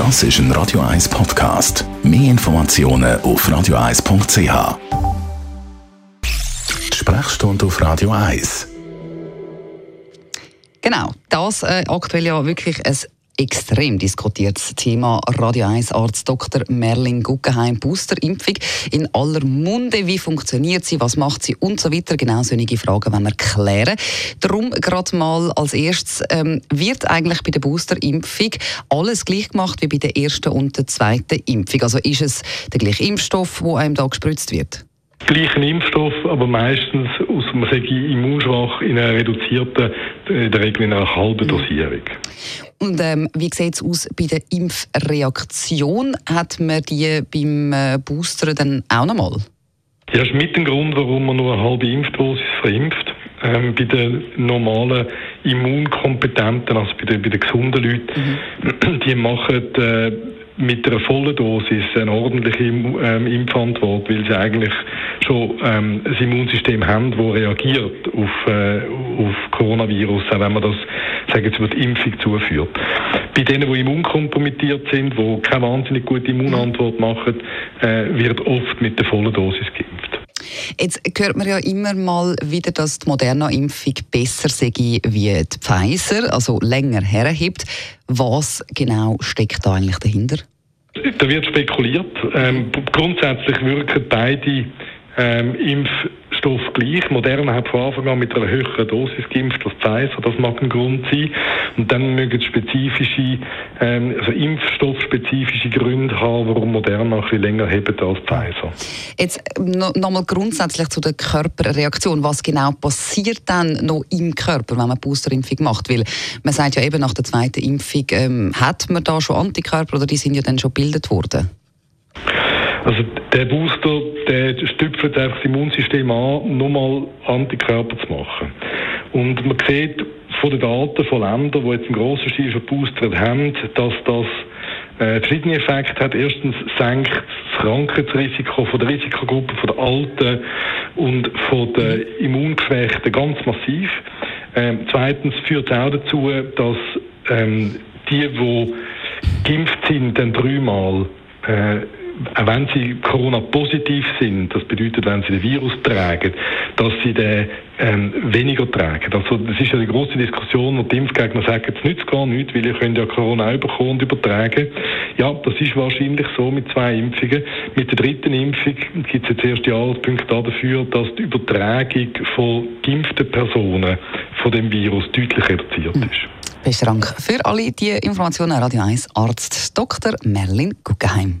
Das ist ein Radio 1 Podcast. Mehr Informationen auf radio1.ch. Die Sprechstunde auf Radio 1. Genau, das äh, aktuell ja wirklich ein extrem diskutiertes Thema. Radio 1 Arzt Dr. Merlin Guggenheim Boosterimpfung in aller Munde. Wie funktioniert sie? Was macht sie? Und so weiter. Genau solche Fragen wenn wir klären. Darum gerade mal als erstes, ähm, wird eigentlich bei der Boosterimpfung alles gleich gemacht wie bei der ersten und der zweiten Impfung? Also ist es der gleiche Impfstoff, der einem da gespritzt wird? Gleichen Impfstoff, aber meistens aus man sagt, immunschwach in einer reduzierten, in der Regel in einer halben Dosierung. Und ähm, wie sieht es aus bei der Impfreaktion? Hat man die beim äh, Booster dann auch noch mal? Ja, das ist mit dem Grund, warum man nur eine halbe Impfdosis verimpft. Ähm, bei den normalen Immunkompetenten, also bei den, bei den gesunden Leuten, mhm. die machen äh, mit einer vollen Dosis eine ordentliche ähm, Impfantwort, weil sie eigentlich schon ähm, ein Immunsystem haben, das reagiert auf, äh, auf Coronavirus, auch wenn man das sagen über die Impfung zuführt. Bei denen, die immunkompromittiert sind, die keine wahnsinnig gute Immunantwort machen, äh, wird oft mit der vollen Dosis geimpft. Jetzt hört man ja immer mal wieder, dass die Moderna-Impfung besser sei wie die Pfizer, also länger herhebt. Was genau steckt da eigentlich dahinter? Da wird spekuliert. Ähm, grundsätzlich wirken beide ähm, Impfstoffe gleich. Moderna hat von Anfang an mit einer höheren Dosis geimpft als Pfizer. Das mag ein Grund sein. Und dann mögen spezifische, ähm, also impfstoffspezifische Gründe haben, warum Moderna ein bisschen länger hebt als Pfizer. Jetzt noch, noch mal grundsätzlich zu der Körperreaktion. Was genau passiert dann noch im Körper, wenn man Boosterimpfung macht? Weil man sagt ja eben nach der zweiten Impfung ähm, hat man da schon Antikörper oder die sind ja dann schon gebildet worden? Also der Booster, der stüpft einfach das Immunsystem an, nochmal Antikörper zu machen. Und man sieht von den Daten von Ländern, die jetzt einen grossen Stil schon boostert haben, dass das äh, verschiedene Effekte hat. Erstens senkt das Krankheitsrisiko von der Risikogruppe, von der Alten und von den Immungeschwächten ganz massiv. Ähm, zweitens führt es auch dazu, dass ähm, die, die geimpft sind, dann dreimal äh, auch wenn sie Corona-positiv sind, das bedeutet, wenn sie den Virus tragen, dass sie den ähm, weniger tragen. Also das ist ja die große Diskussion, wo die Impfgegner sagen, es nützt gar nichts, weil ihr könnt ja Corona bekommen und übertragen. Ja, das ist wahrscheinlich so mit zwei Impfungen. Mit der dritten Impfung gibt es jetzt erste Anhaltspunkte dafür, dass die Übertragung von geimpften Personen von dem Virus deutlich reduziert hm. ist. Besten Dank für alle die Informationen. Radio 1 Arzt Dr. Merlin Guggenheim.